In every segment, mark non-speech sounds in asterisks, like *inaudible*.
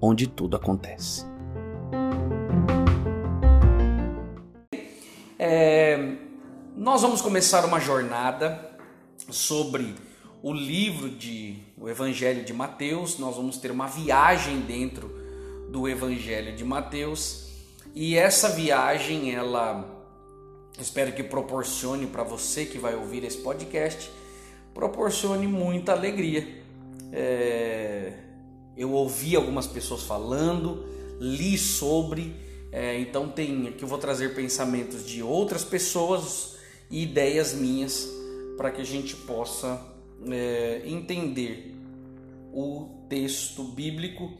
onde tudo acontece. É, nós vamos começar uma jornada sobre o livro de o Evangelho de Mateus. Nós vamos ter uma viagem dentro do Evangelho de Mateus e essa viagem ela espero que proporcione para você que vai ouvir esse podcast proporcione muita alegria. É, eu ouvi algumas pessoas falando, li sobre é, então tem aqui eu vou trazer pensamentos de outras pessoas e ideias minhas para que a gente possa é, entender o texto bíblico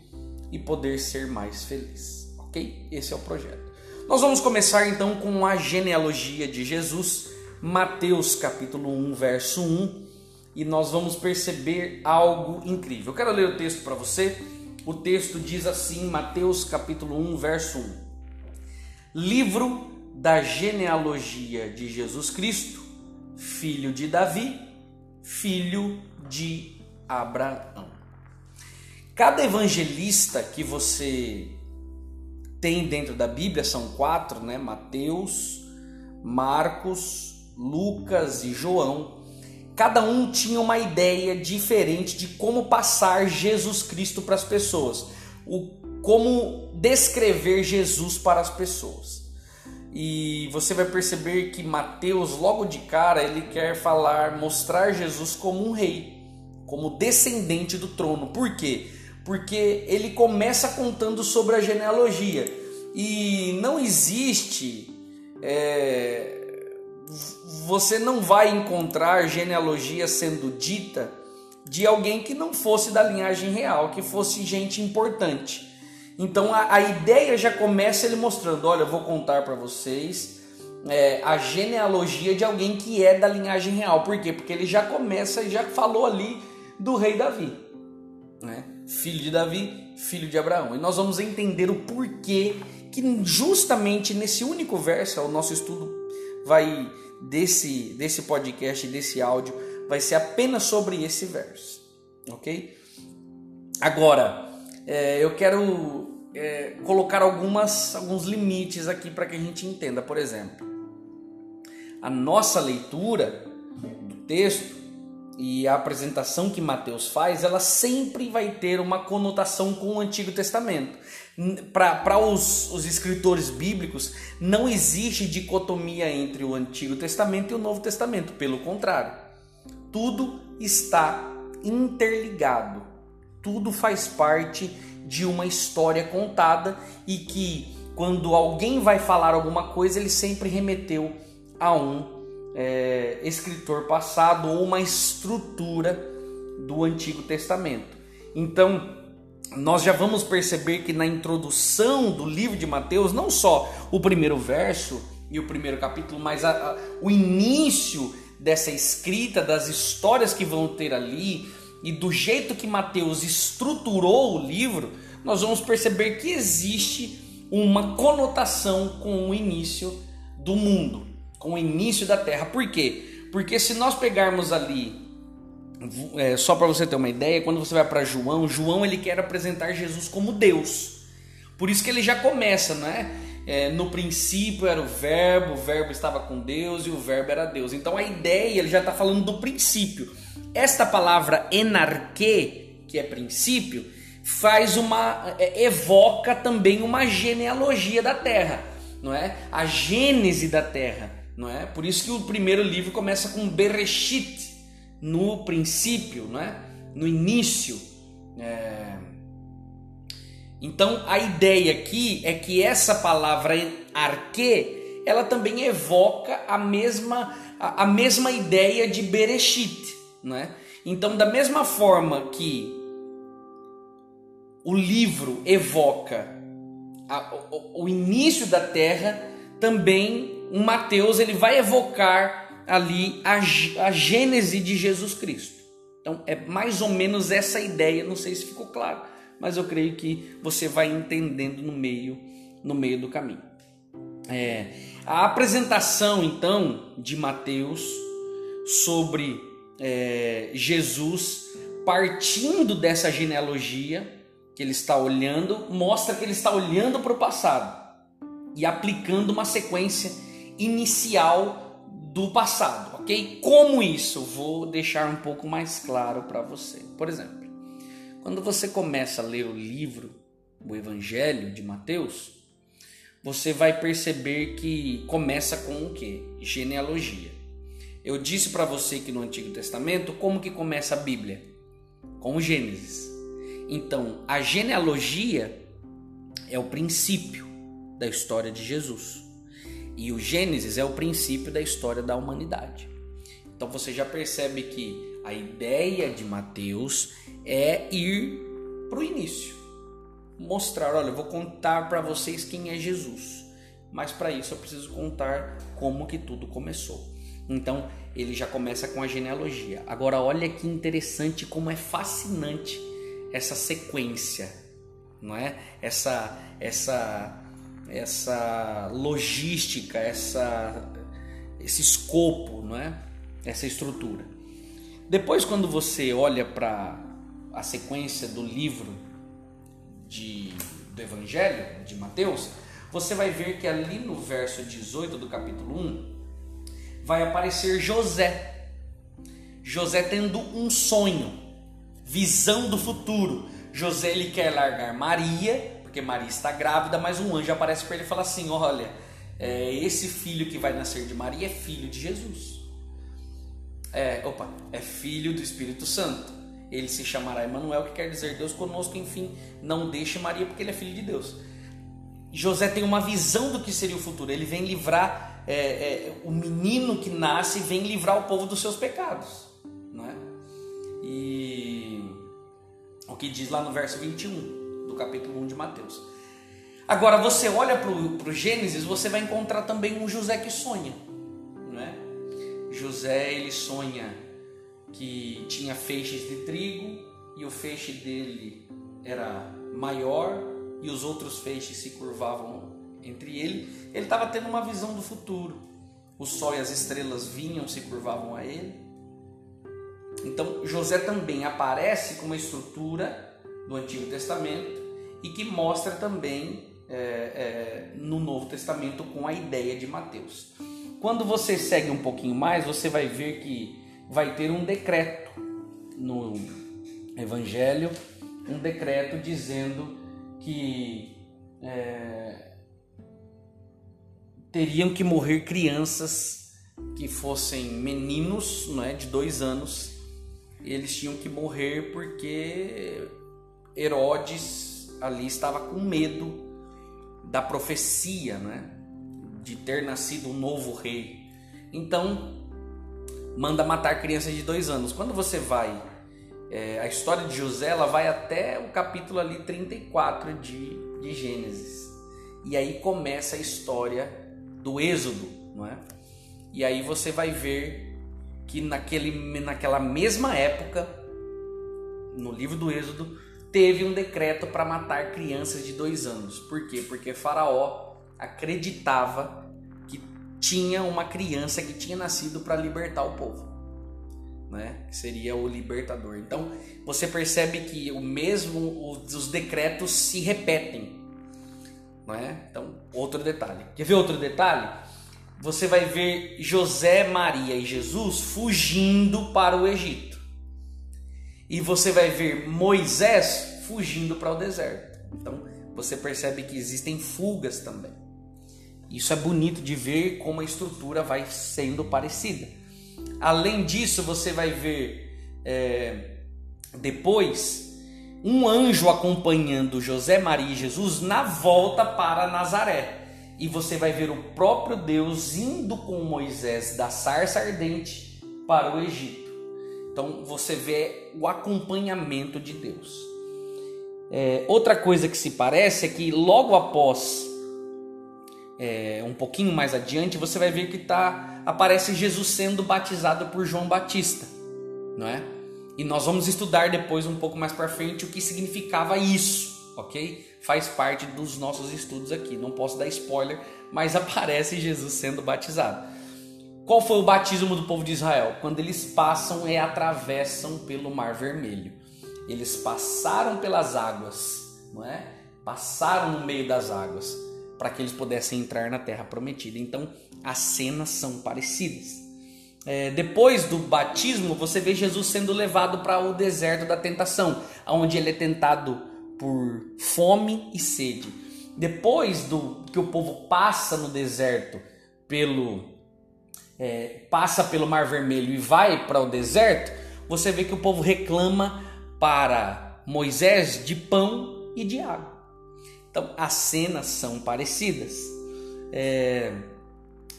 e poder ser mais feliz, ok? Esse é o projeto. Nós vamos começar então com a genealogia de Jesus, Mateus capítulo 1, verso 1, e nós vamos perceber algo incrível. Eu quero ler o texto para você. O texto diz assim, Mateus capítulo 1, verso 1. Livro da genealogia de Jesus Cristo, filho de Davi, filho de Abraão. Cada evangelista que você tem dentro da Bíblia são quatro, né? Mateus, Marcos, Lucas e João. Cada um tinha uma ideia diferente de como passar Jesus Cristo para as pessoas. O como descrever Jesus para as pessoas. E você vai perceber que Mateus, logo de cara, ele quer falar, mostrar Jesus como um rei, como descendente do trono. Por quê? Porque ele começa contando sobre a genealogia. E não existe. É, você não vai encontrar genealogia sendo dita de alguém que não fosse da linhagem real, que fosse gente importante. Então a, a ideia já começa ele mostrando: olha, eu vou contar para vocês é, a genealogia de alguém que é da linhagem real. Por quê? Porque ele já começa e já falou ali do rei Davi, né? filho de Davi, filho de Abraão. E nós vamos entender o porquê que justamente nesse único verso, o nosso estudo vai desse desse podcast, desse áudio, vai ser apenas sobre esse verso, ok? Agora, é, eu quero é, colocar algumas, alguns limites aqui para que a gente entenda. Por exemplo, a nossa leitura do texto e a apresentação que Mateus faz, ela sempre vai ter uma conotação com o Antigo Testamento. Para os, os escritores bíblicos, não existe dicotomia entre o Antigo Testamento e o Novo Testamento, pelo contrário, tudo está interligado tudo faz parte de uma história contada e que quando alguém vai falar alguma coisa, ele sempre remeteu a um é, escritor passado ou uma estrutura do Antigo Testamento. Então, nós já vamos perceber que na introdução do livro de Mateus, não só o primeiro verso e o primeiro capítulo, mas a, a, o início dessa escrita, das histórias que vão ter ali, e do jeito que Mateus estruturou o livro, nós vamos perceber que existe uma conotação com o início do mundo, com o início da terra. Por quê? Porque se nós pegarmos ali, é, só para você ter uma ideia, quando você vai para João, João ele quer apresentar Jesus como Deus. Por isso que ele já começa, né? É, no princípio era o verbo, o verbo estava com Deus e o verbo era Deus. Então a ideia, ele já está falando do princípio. Esta palavra enarque, que é princípio, faz uma é, evoca também uma genealogia da terra, não é? A gênese da terra, não é? Por isso que o primeiro livro começa com Bereshit, no princípio, não é? No início. É... Então a ideia aqui é que essa palavra arque, ela também evoca a mesma a, a mesma ideia de Bereshit, não é? Então, da mesma forma que o livro evoca a, o, o, início da Terra, também o Mateus ele vai evocar ali a, a gênese de Jesus Cristo. Então é mais ou menos essa ideia, não sei se ficou claro, mas eu creio que você vai entendendo no meio, no meio do caminho. É, a apresentação então de Mateus sobre é, Jesus partindo dessa genealogia que ele está olhando, mostra que ele está olhando para o passado e aplicando uma sequência inicial do passado, ok? Como isso? Vou deixar um pouco mais claro para você. Por exemplo, quando você começa a ler o livro, o Evangelho de Mateus, você vai perceber que começa com o que? Genealogia. Eu disse para você que no Antigo Testamento, como que começa a Bíblia? Com Gênesis. Então, a genealogia é o princípio da história de Jesus. E o Gênesis é o princípio da história da humanidade. Então você já percebe que a ideia de Mateus é ir para o início. Mostrar, olha, eu vou contar para vocês quem é Jesus. Mas para isso eu preciso contar como que tudo começou. Então ele já começa com a genealogia. Agora olha que interessante como é fascinante essa sequência, não é? Essa essa essa logística, essa esse escopo, não é? Essa estrutura. Depois quando você olha para a sequência do livro de, do Evangelho de Mateus, você vai ver que ali no verso 18 do capítulo 1 vai aparecer José. José tendo um sonho visão do futuro. José ele quer largar Maria, porque Maria está grávida, mas um anjo aparece para ele e fala assim: Olha, é, esse filho que vai nascer de Maria é filho de Jesus. É, opa, é filho do Espírito Santo. Ele se chamará Emanuel, que quer dizer Deus conosco, enfim, não deixe Maria, porque ele é filho de Deus. José tem uma visão do que seria o futuro. Ele vem livrar é, é, o menino que nasce, vem livrar o povo dos seus pecados, não é? E o que diz lá no verso 21 do capítulo 1 de Mateus. Agora, você olha para o Gênesis, você vai encontrar também um José que sonha. Não é? José ele sonha que tinha feixes de trigo e o feixe dele era maior e os outros feixes se curvavam entre ele. Ele estava tendo uma visão do futuro. O sol e as estrelas vinham, se curvavam a ele. Então José também aparece com uma estrutura do Antigo Testamento e que mostra também é, é, no Novo Testamento com a ideia de Mateus. Quando você segue um pouquinho mais, você vai ver que vai ter um decreto no Evangelho, um decreto dizendo que é, teriam que morrer crianças que fossem meninos, não é, de dois anos eles tinham que morrer porque Herodes ali estava com medo da profecia, né? De ter nascido um novo rei. Então, manda matar crianças de dois anos. Quando você vai, é, a história de José, ela vai até o capítulo ali 34 de, de Gênesis. E aí começa a história do Êxodo, não é? E aí você vai ver que naquele, naquela mesma época, no livro do Êxodo, teve um decreto para matar crianças de dois anos. Por quê? Porque Faraó acreditava que tinha uma criança que tinha nascido para libertar o povo. Né? Que seria o libertador. Então você percebe que o mesmo os decretos se repetem, não é? Então outro detalhe. Quer ver outro detalhe? você vai ver José, Maria e Jesus fugindo para o Egito. E você vai ver Moisés fugindo para o deserto. Então você percebe que existem fugas também. Isso é bonito de ver como a estrutura vai sendo parecida. Além disso, você vai ver é, depois um anjo acompanhando José, Maria e Jesus na volta para Nazaré e você vai ver o próprio Deus indo com Moisés da sarça ardente para o Egito. Então você vê o acompanhamento de Deus. É, outra coisa que se parece é que logo após, é, um pouquinho mais adiante, você vai ver que tá, aparece Jesus sendo batizado por João Batista, não é? E nós vamos estudar depois um pouco mais para frente o que significava isso, ok? Faz parte dos nossos estudos aqui. Não posso dar spoiler, mas *laughs* aparece Jesus sendo batizado. Qual foi o batismo do povo de Israel? Quando eles passam e atravessam pelo Mar Vermelho. Eles passaram pelas águas, não é? Passaram no meio das águas para que eles pudessem entrar na Terra Prometida. Então, as cenas são parecidas é, depois do batismo, você vê Jesus sendo levado para o deserto da tentação, onde ele é tentado por fome e sede. Depois do que o povo passa no deserto pelo é, passa pelo Mar Vermelho e vai para o deserto, você vê que o povo reclama para Moisés de pão e de água. Então as cenas são parecidas. É,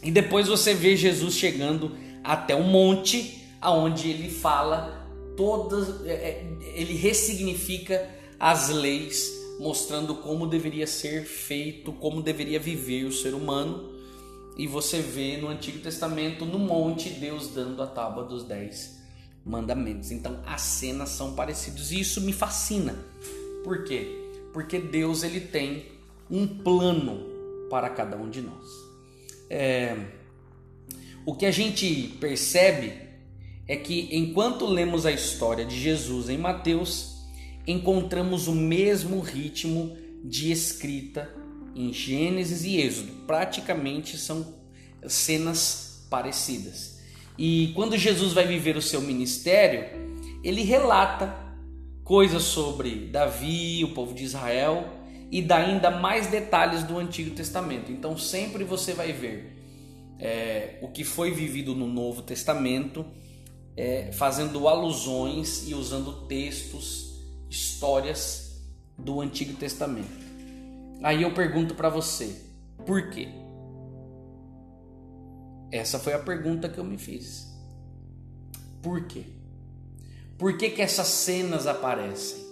e depois você vê Jesus chegando até o monte, aonde ele fala todas, é, é, ele ressignifica as leis, mostrando como deveria ser feito, como deveria viver o ser humano. E você vê no Antigo Testamento, no monte, Deus dando a tábua dos dez mandamentos. Então as cenas são parecidas e isso me fascina. Por quê? Porque Deus ele tem um plano para cada um de nós. É, o que a gente percebe é que enquanto lemos a história de Jesus em Mateus, encontramos o mesmo ritmo de escrita em Gênesis e Êxodo. Praticamente são cenas parecidas. E quando Jesus vai viver o seu ministério, ele relata coisas sobre Davi, o povo de Israel e dá ainda mais detalhes do Antigo Testamento. Então sempre você vai ver é, o que foi vivido no Novo Testamento, é, fazendo alusões e usando textos, histórias do Antigo Testamento. Aí eu pergunto para você, por quê? Essa foi a pergunta que eu me fiz. Por quê? Por que, que essas cenas aparecem?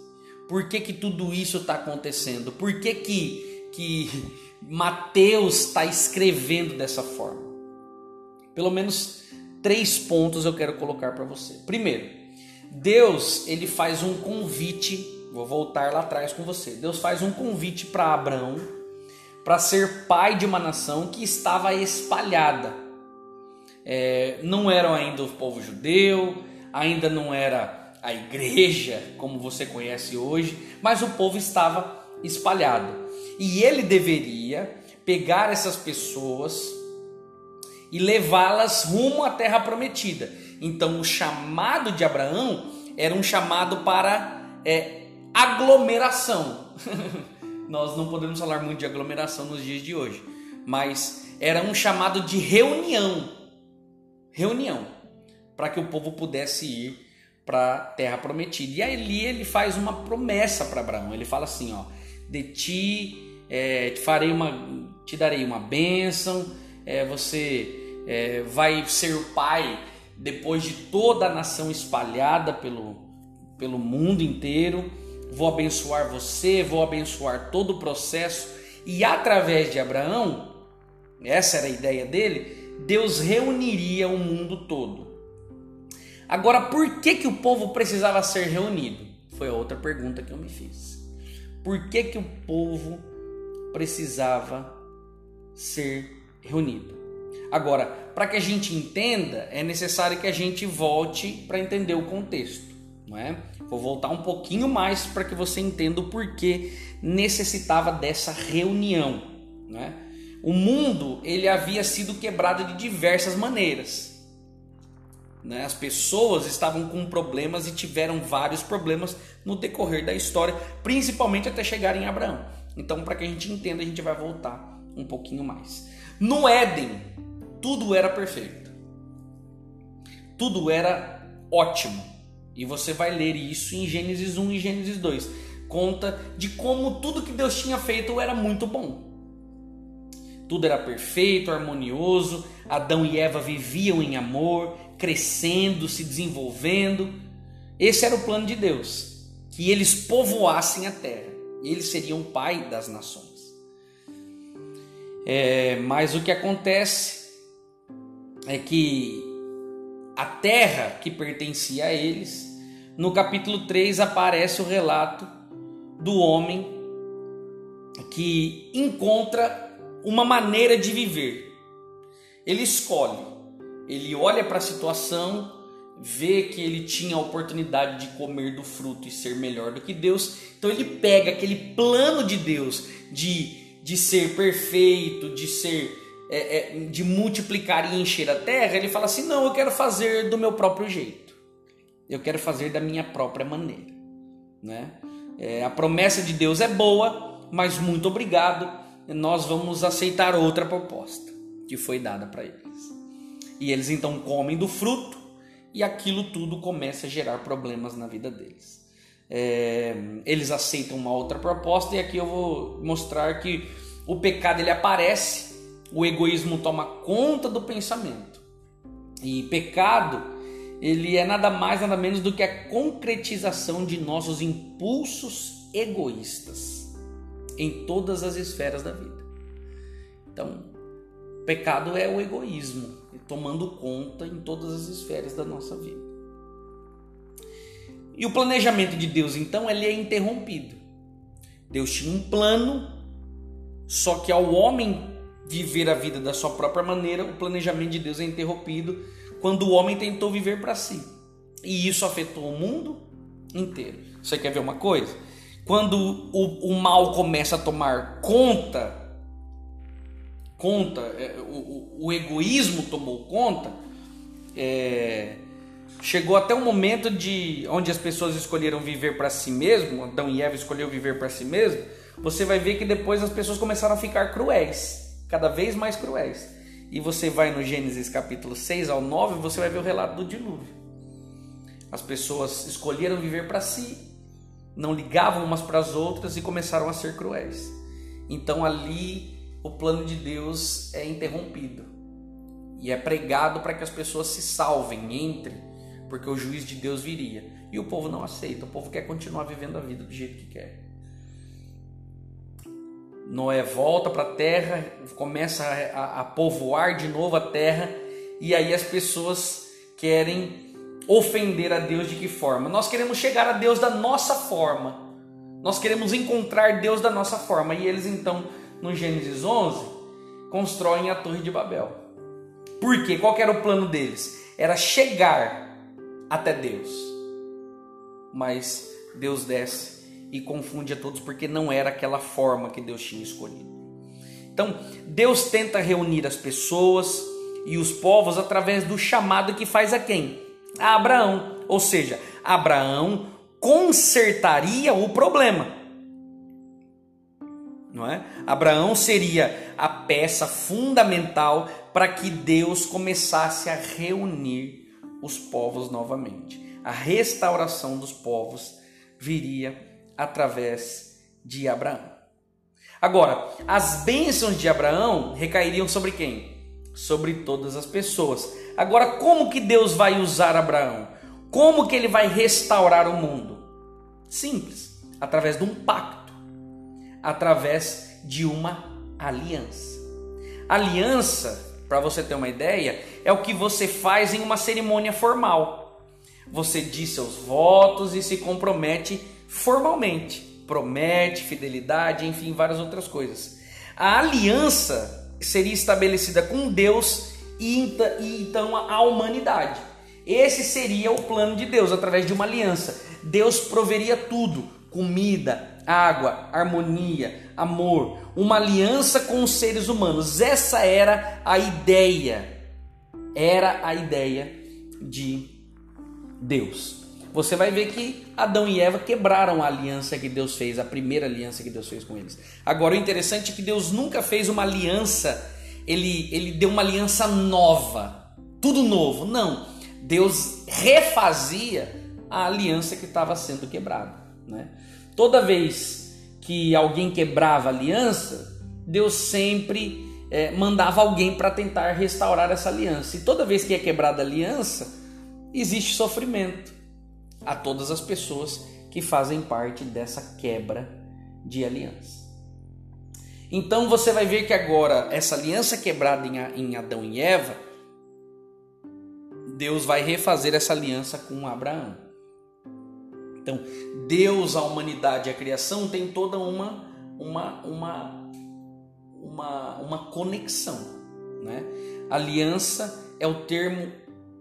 Por que, que tudo isso está acontecendo? Por que, que, que *laughs* Mateus está escrevendo dessa forma? Pelo menos três pontos eu quero colocar para você. Primeiro, Deus ele faz um convite. Vou voltar lá atrás com você. Deus faz um convite para Abraão para ser pai de uma nação que estava espalhada. É, não era ainda o povo judeu, ainda não era a igreja como você conhece hoje, mas o povo estava espalhado. E ele deveria pegar essas pessoas e levá-las rumo à terra prometida. Então, o chamado de Abraão era um chamado para é, aglomeração. *laughs* Nós não podemos falar muito de aglomeração nos dias de hoje, mas era um chamado de reunião reunião para que o povo pudesse ir para a terra prometida. E ali ele faz uma promessa para Abraão. Ele fala assim, ó, de ti é, te farei uma, te darei uma bênção é, você é, vai ser pai depois de toda a nação espalhada pelo, pelo mundo inteiro. Vou abençoar você, vou abençoar todo o processo. E através de Abraão, essa era a ideia dele, Deus reuniria o mundo todo. Agora, por que, que o povo precisava ser reunido? Foi outra pergunta que eu me fiz. Por que, que o povo precisava ser reunido. Agora, para que a gente entenda, é necessário que a gente volte para entender o contexto, não é? Vou voltar um pouquinho mais para que você entenda o porquê necessitava dessa reunião, é? O mundo ele havia sido quebrado de diversas maneiras. Né? As pessoas estavam com problemas e tiveram vários problemas no decorrer da história, principalmente até chegar em Abraão. Então, para que a gente entenda, a gente vai voltar um pouquinho mais. No Éden, tudo era perfeito. Tudo era ótimo. E você vai ler isso em Gênesis 1 e Gênesis 2. Conta de como tudo que Deus tinha feito era muito bom. Tudo era perfeito, harmonioso. Adão e Eva viviam em amor, crescendo, se desenvolvendo. Esse era o plano de Deus. que eles povoassem a terra. Eles seriam pai das nações. É, mas o que acontece é que a terra que pertencia a eles, no capítulo 3 aparece o relato do homem que encontra uma maneira de viver. Ele escolhe, ele olha para a situação, vê que ele tinha a oportunidade de comer do fruto e ser melhor do que Deus, então ele pega aquele plano de Deus de de ser perfeito, de ser é, é, de multiplicar e encher a terra, ele fala assim: não, eu quero fazer do meu próprio jeito, eu quero fazer da minha própria maneira, né? É, a promessa de Deus é boa, mas muito obrigado, nós vamos aceitar outra proposta que foi dada para eles. E eles então comem do fruto e aquilo tudo começa a gerar problemas na vida deles é, eles aceitam uma outra proposta e aqui eu vou mostrar que o pecado ele aparece, o egoísmo toma conta do pensamento e pecado ele é nada mais nada menos do que a concretização de nossos impulsos egoístas em todas as esferas da vida. Então, pecado é o egoísmo tomando conta em todas as esferas da nossa vida. E o planejamento de Deus, então, ele é interrompido. Deus tinha um plano, só que ao homem viver a vida da sua própria maneira, o planejamento de Deus é interrompido quando o homem tentou viver para si. E isso afetou o mundo inteiro. Você quer ver uma coisa? Quando o, o mal começa a tomar conta, conta, é, o, o, egoísmo tomou conta, é, chegou até um momento de onde as pessoas escolheram viver para si mesmo, Adão e Eva escolheram viver para si mesmo, você vai ver que depois as pessoas começaram a ficar cruéis, cada vez mais cruéis. E você vai no Gênesis capítulo 6 ao 9, você vai ver o relato do dilúvio. As pessoas escolheram viver para si, não ligavam umas para as outras e começaram a ser cruéis. Então ali o plano de Deus é interrompido e é pregado para que as pessoas se salvem entre porque o juiz de Deus viria. E o povo não aceita, o povo quer continuar vivendo a vida do jeito que quer. Noé volta para a terra, começa a, a, povoar de novo a terra, e aí as pessoas querem ofender a Deus de que forma? Nós queremos chegar a Deus da nossa forma. Nós queremos encontrar Deus da nossa forma. E eles então, no Gênesis 11, constroem a Torre de Babel. Por quê? Qual era o plano deles? Era chegar até Deus. Mas Deus desce e confunde a todos porque não era aquela forma que Deus tinha escolhido. Então, Deus tenta reunir as pessoas e os povos através do chamado que faz a quem? A Abraão. Ou seja, Abraão consertaria o problema. Não é? Abraão seria a peça fundamental para que Deus começasse a reunir os povos novamente. A restauração dos povos viria através de Abraão. Agora, as bênçãos de Abraão recairiam sobre quem? Sobre todas as pessoas. Agora, como que Deus vai usar Abraão? Como que ele vai restaurar o mundo? Simples, através de um pacto, através de uma aliança. Aliança para você ter uma ideia, é o que você faz em uma cerimônia formal. Você diz seus votos e se compromete formalmente. Promete fidelidade, enfim, várias outras coisas. A aliança seria estabelecida com Deus e então a humanidade. Esse seria o plano de Deus através de uma aliança. Deus proveria tudo: comida, água, harmonia, amor, uma aliança com os seres humanos. Essa era a ideia. Era a ideia de Deus. Você vai ver que Adão e Eva quebraram a aliança que Deus fez, a primeira aliança que Deus fez com eles. Agora, o interessante é que Deus nunca fez uma aliança, ele, ele deu uma aliança nova, tudo novo. Não. Deus refazia a aliança que estava sendo quebrada. Né? Toda vez que alguém quebrava a aliança, Deus sempre é, mandava alguém para tentar restaurar essa aliança. E toda vez que é quebrada a aliança, existe sofrimento a todas as pessoas que fazem parte dessa quebra de aliança. Então você vai ver que agora essa aliança quebrada em Adão e Eva, Deus vai refazer essa aliança com Abraão. Então, Deus, a humanidade, a criação tem toda uma uma uma uma, uma conexão, né? Aliança é o termo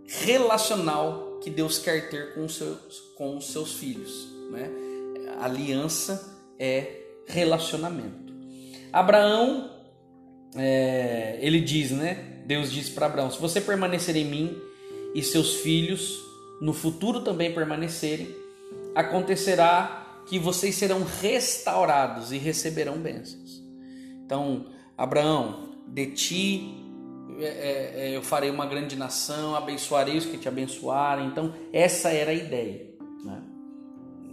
relacional que Deus quer ter com os seus, com os seus filhos, né? Aliança é relacionamento. Abraão, é, ele diz, né? Deus disse para Abraão: se você permanecer em mim e seus filhos no futuro também permanecerem, acontecerá que vocês serão restaurados e receberão bênçãos. Então, Abraão, de ti é, é, é, eu farei uma grande nação, abençoarei os que te abençoarem. Então, essa era a ideia. Né?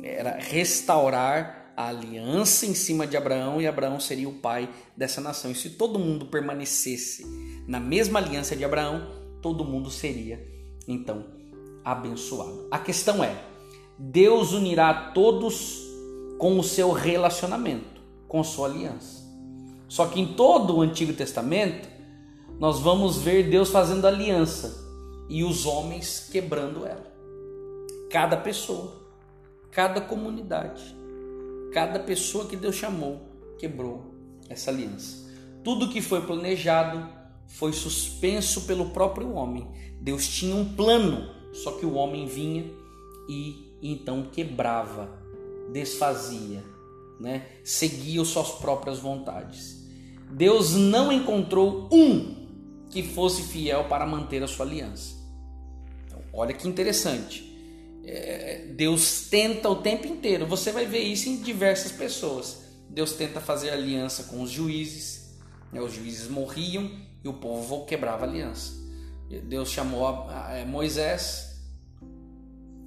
Era restaurar a aliança em cima de Abraão e Abraão seria o pai dessa nação. E se todo mundo permanecesse na mesma aliança de Abraão, todo mundo seria então abençoado. A questão é: Deus unirá todos com o seu relacionamento, com sua aliança. Só que em todo o Antigo Testamento, nós vamos ver Deus fazendo aliança e os homens quebrando ela. Cada pessoa, cada comunidade, cada pessoa que Deus chamou quebrou essa aliança. Tudo que foi planejado foi suspenso pelo próprio homem. Deus tinha um plano, só que o homem vinha e então quebrava, desfazia, né? seguia suas próprias vontades. Deus não encontrou um que fosse fiel para manter a sua aliança. Então, olha que interessante. É, Deus tenta o tempo inteiro. Você vai ver isso em diversas pessoas. Deus tenta fazer aliança com os juízes. Né? Os juízes morriam e o povo quebrava a aliança. Deus chamou a, a, a Moisés,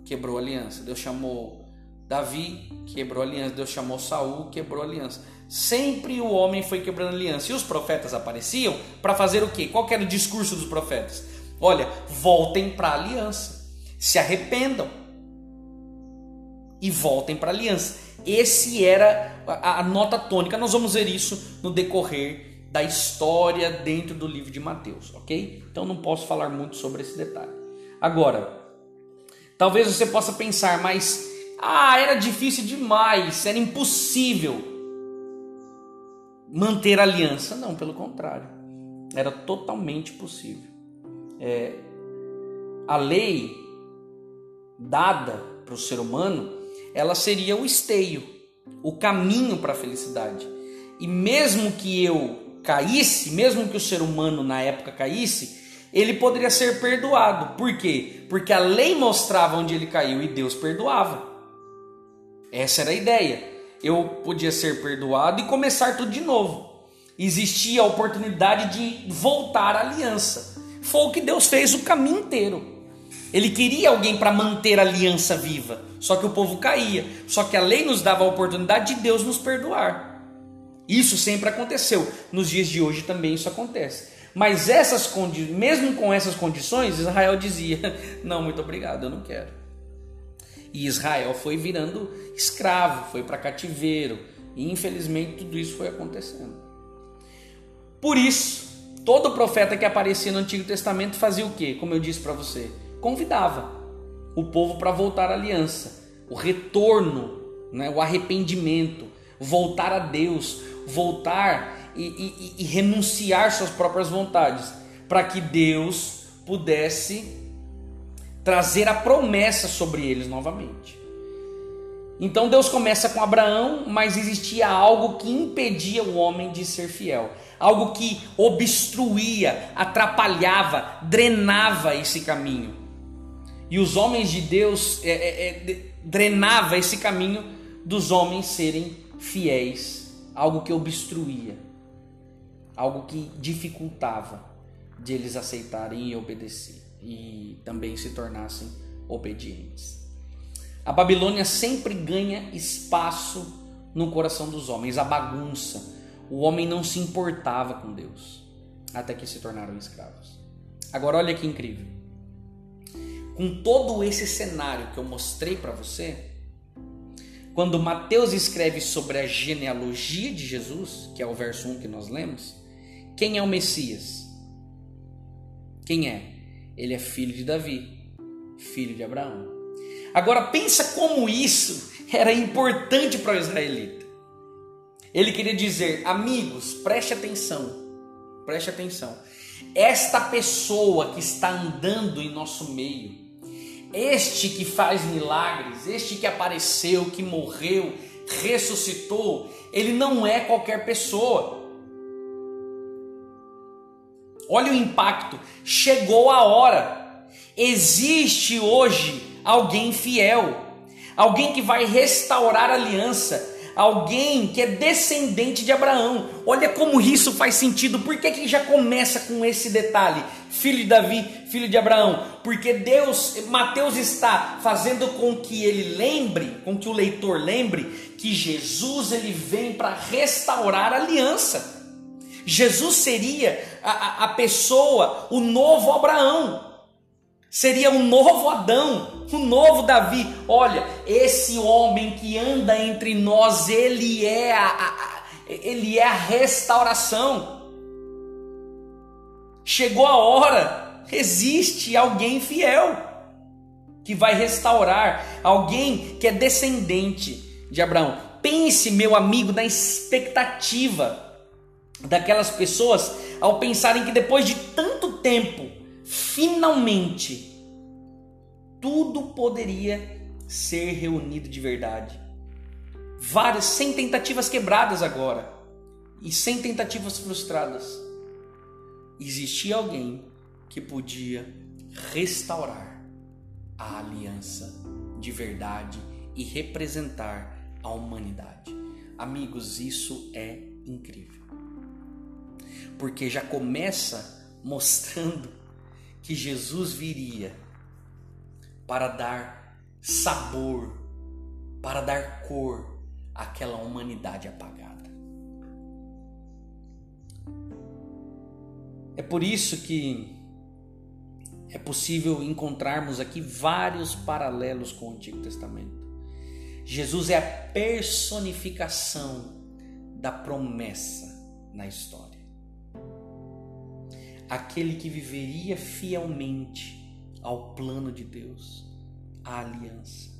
quebrou a aliança. Deus chamou Davi, quebrou a aliança. Deus chamou Saul, quebrou a aliança. Sempre o homem foi quebrando aliança. E os profetas apareciam para fazer o quê? Qual era o discurso dos profetas? Olha, voltem para a aliança. Se arrependam. E voltem para a aliança. Esse era a, a nota tônica. Nós vamos ver isso no decorrer da história dentro do livro de Mateus, ok? Então não posso falar muito sobre esse detalhe. Agora, Talvez você possa pensar, mas ah, era difícil demais, era impossível manter aliança. Não, pelo contrário, era totalmente possível. É, a lei dada para o ser humano, ela seria o esteio, o caminho para a felicidade. E mesmo que eu caísse, mesmo que o ser humano na época caísse, ele poderia ser perdoado. Por quê? Porque a lei mostrava onde ele caiu e Deus perdoava. Essa era a ideia. Eu podia ser perdoado e começar tudo de novo. Existia a oportunidade de voltar à aliança. Foi o que Deus fez o caminho inteiro. Ele queria alguém para manter a aliança viva. Só que o povo caía. Só que a lei nos dava a oportunidade de Deus nos perdoar. Isso sempre aconteceu. Nos dias de hoje também isso acontece. Mas essas mesmo com essas condições, Israel dizia: *laughs* Não, muito obrigado, eu não quero. E Israel foi virando escravo, foi para cativeiro. E infelizmente tudo isso foi acontecendo. Por isso, todo profeta que aparecia no Antigo Testamento fazia o quê? Como eu disse para você, convidava o povo para voltar à aliança, o retorno, né, o arrependimento, voltar a Deus, voltar e, e, e renunciar suas próprias vontades, para que Deus pudesse trazer a promessa sobre eles novamente. Então Deus começa com Abraão, mas existia algo que impedia o homem de ser fiel, algo que obstruía, atrapalhava, drenava esse caminho. E os homens de Deus é, é, é, drenava esse caminho dos homens serem fiéis, algo que obstruía algo que dificultava de eles aceitarem e obedecer e também se tornassem obedientes. A Babilônia sempre ganha espaço no coração dos homens, a bagunça. O homem não se importava com Deus até que se tornaram escravos. Agora olha que incrível. Com todo esse cenário que eu mostrei para você, quando Mateus escreve sobre a genealogia de Jesus, que é o verso 1 que nós lemos, quem é o Messias? Quem é? Ele é filho de Davi, filho de Abraão. Agora pensa como isso era importante para o israelita. Ele queria dizer, amigos, preste atenção, preste atenção. Esta pessoa que está andando em nosso meio, este que faz milagres, este que apareceu, que morreu, ressuscitou, ele não é qualquer pessoa. Olha o impacto. Chegou a hora. Existe hoje alguém fiel, alguém que vai restaurar a aliança, alguém que é descendente de Abraão. Olha como isso faz sentido. Por que, que já começa com esse detalhe? Filho de Davi, filho de Abraão. Porque Deus, Mateus está fazendo com que ele lembre, com que o leitor lembre, que Jesus ele vem para restaurar a aliança. Jesus seria a, a, a pessoa, o novo Abraão seria um novo Adão, um novo Davi. Olha, esse homem que anda entre nós, ele é a, a, ele é a restauração. Chegou a hora, existe alguém fiel que vai restaurar, alguém que é descendente de Abraão. Pense, meu amigo, na expectativa daquelas pessoas ao pensarem que depois de tanto tempo finalmente tudo poderia ser reunido de verdade. Várias, sem tentativas quebradas agora e sem tentativas frustradas. Existia alguém que podia restaurar a aliança de verdade e representar a humanidade. Amigos, isso é incrível. Porque já começa mostrando que Jesus viria para dar sabor, para dar cor àquela humanidade apagada. É por isso que é possível encontrarmos aqui vários paralelos com o Antigo Testamento. Jesus é a personificação da promessa na história aquele que viveria fielmente ao plano de Deus, à aliança.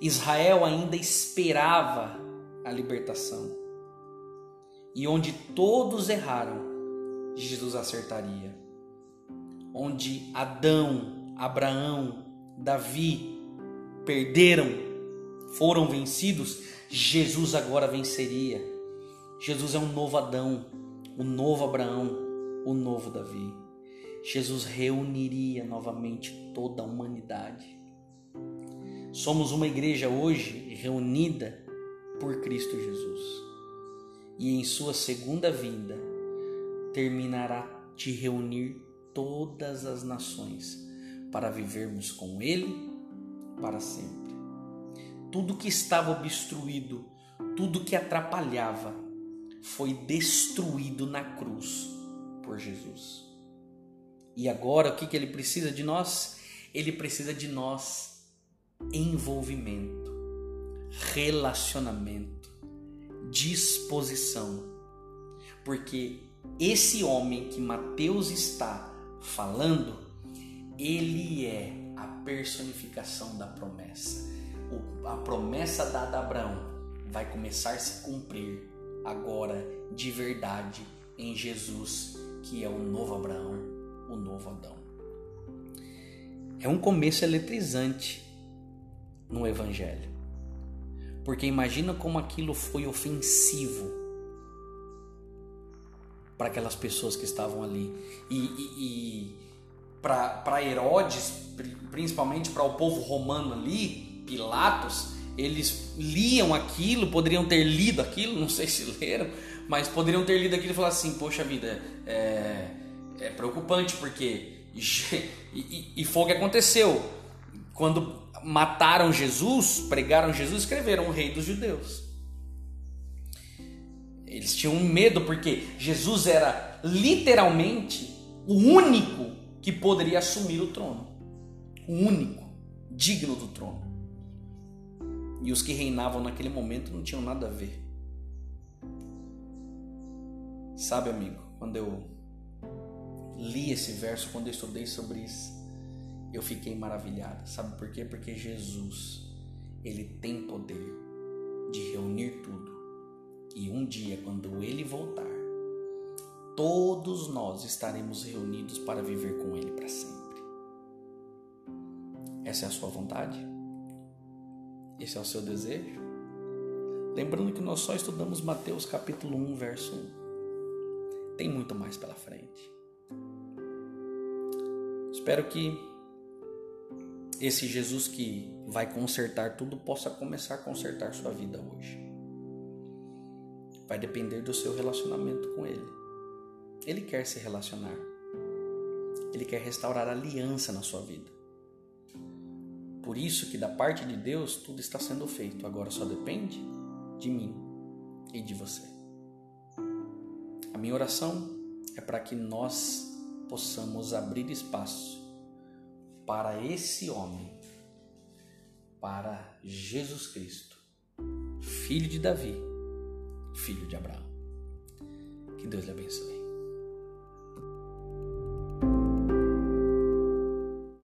Israel ainda esperava a libertação. E onde todos erraram, Jesus acertaria. Onde Adão, Abraão, Davi perderam, foram vencidos, Jesus agora venceria. Jesus é um novo Adão, o novo Abraão, o novo Davi. Jesus reuniria novamente toda a humanidade. Somos uma igreja hoje reunida por Cristo Jesus. E em sua segunda vinda terminará de reunir todas as nações para vivermos com Ele para sempre. Tudo que estava obstruído, tudo que atrapalhava, foi destruído na cruz por Jesus. E agora o que, que ele precisa de nós? Ele precisa de nós envolvimento, relacionamento, disposição. Porque esse homem que Mateus está falando, ele é a personificação da promessa. a promessa dada a Abraão vai começar a se cumprir agora de verdade em Jesus, que é o novo Abraão, o novo Adão. É um começo eletrizante no Evangelho, porque imagina como aquilo foi ofensivo para aquelas pessoas que estavam ali e, e, e para Herodes, principalmente para o povo romano ali, Pilatos eles liam aquilo, poderiam ter lido aquilo, não sei se leram, mas poderiam ter lido aquilo e falar assim: Poxa vida, é, é preocupante porque. E, e, foi o que aconteceu. Quando mataram Jesus, pregaram Jesus, escreveram o Rei dos Judeus. Eles tinham medo porque Jesus era literalmente o único que poderia assumir o trono. O único digno do trono. E os que reinavam naquele momento não tinham nada a ver. Sabe, amigo, quando eu li esse verso, quando eu estudei sobre isso, eu fiquei maravilhado. Sabe por quê? Porque Jesus, ele tem poder de reunir tudo. E um dia, quando ele voltar, todos nós estaremos reunidos para viver com ele para sempre. Essa é a sua vontade? Esse é o seu desejo? Lembrando que nós só estudamos Mateus capítulo 1, verso 1. Tem muito mais pela frente. Espero que esse Jesus que vai consertar tudo possa começar a consertar sua vida hoje. Vai depender do seu relacionamento com Ele. Ele quer se relacionar. Ele quer restaurar aliança na sua vida. Por isso que da parte de Deus tudo está sendo feito. Agora só depende de mim e de você. A minha oração é para que nós possamos abrir espaço para esse homem, para Jesus Cristo, filho de Davi, filho de Abraão. Que Deus lhe abençoe.